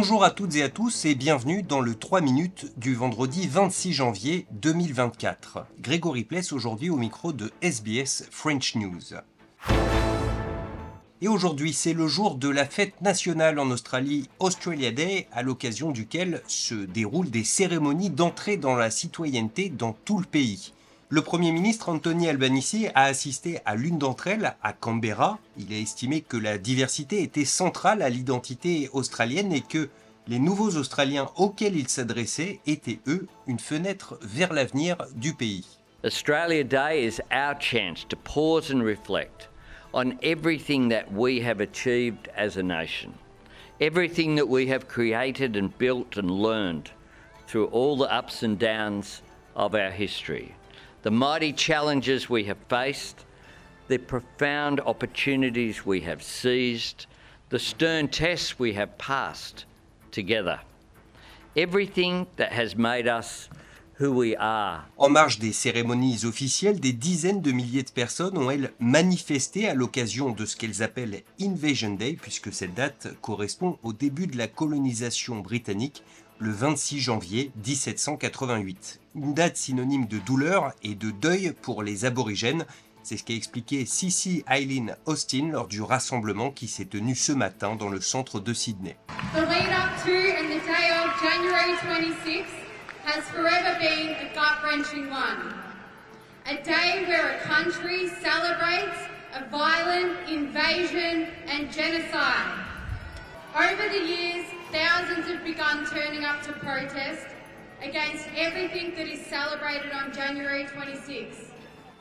Bonjour à toutes et à tous et bienvenue dans le 3 minutes du vendredi 26 janvier 2024. Grégory Pless aujourd'hui au micro de SBS French News. Et aujourd'hui, c'est le jour de la fête nationale en Australie, Australia Day, à l'occasion duquel se déroulent des cérémonies d'entrée dans la citoyenneté dans tout le pays. Le Premier ministre Anthony Albanese a assisté à l'une d'entre elles à Canberra. Il a estimé que la diversité était centrale à l'identité australienne et que les nouveaux Australiens auxquels il s'adressait étaient, eux, une fenêtre vers l'avenir du pays. Australia Day is our chance to pause and reflect. on everything that we have achieved as a nation, everything that we have created and built and learned through all the ups and downs of our history, the mighty challenges we have faced, the profound opportunities we have seized, the stern tests we have passed together. Everything that has made us En marge des cérémonies officielles, des dizaines de milliers de personnes ont, elles, manifesté à l'occasion de ce qu'elles appellent Invasion Day, puisque cette date correspond au début de la colonisation britannique, le 26 janvier 1788. Une date synonyme de douleur et de deuil pour les aborigènes. C'est ce qu'a expliqué Cici Eileen Austin lors du rassemblement qui s'est tenu ce matin dans le centre de Sydney. has forever been a gut wrenching one. A day where a country celebrates a violent invasion and genocide. Over the years, thousands have begun turning up to protest against everything that is celebrated on January 26.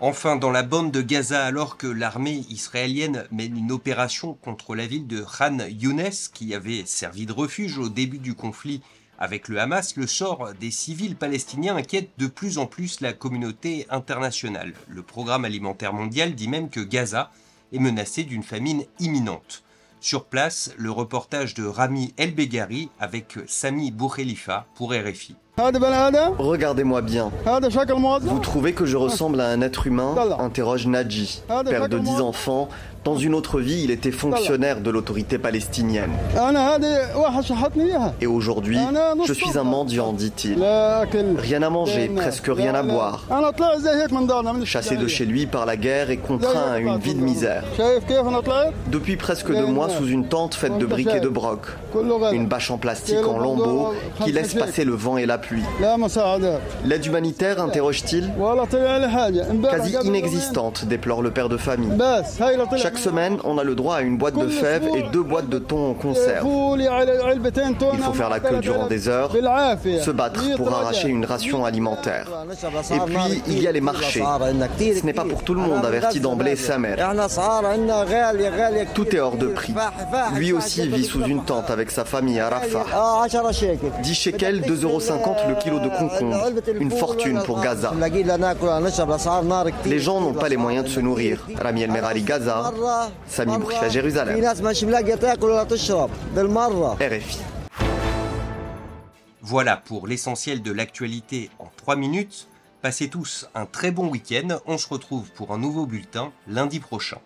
Enfin, dans la bande de Gaza, alors que l'armée israélienne mène une opération contre la ville de Khan Younes, qui avait servi de refuge au début du conflit avec le Hamas, le sort des civils palestiniens inquiète de plus en plus la communauté internationale. Le programme alimentaire mondial dit même que Gaza est menacé d'une famine imminente. Sur place, le reportage de Rami El Begari avec Sami Boukhelifa pour RFI. Regardez-moi bien. Vous trouvez que je ressemble à un être humain? Interroge Nadji, père de dix enfants, dans une autre vie, il était fonctionnaire de l'autorité palestinienne. Et aujourd'hui, je suis un mendiant, dit-il. Rien à manger, presque rien à boire. Chassé de chez lui par la guerre et contraint à une vie de misère. Depuis presque deux mois sous une tente faite de briques et de broc. Une bâche en plastique en lambeaux qui laisse passer le vent et la pluie. L'aide humanitaire, interroge-t-il Quasi inexistante, déplore le père de famille. Chaque semaine, on a le droit à une boîte de fèves et deux boîtes de thon en conserve. Il faut faire la queue durant des heures, se battre pour arracher une ration alimentaire. Et puis, il y a les marchés. Ce n'est pas pour tout le monde, avertit d'emblée sa mère. Tout est hors de prix. Lui aussi vit sous une tente avec sa famille à Rafah. 10 shekels, 2,50 euros le kilo de concombre. Une fortune pour Gaza. Les gens n'ont pas les moyens de se nourrir. Rami El Merari Gaza, Sami à Jérusalem. RFI. Voilà pour l'essentiel de l'actualité en 3 minutes. Passez tous un très bon week-end. On se retrouve pour un nouveau bulletin lundi prochain.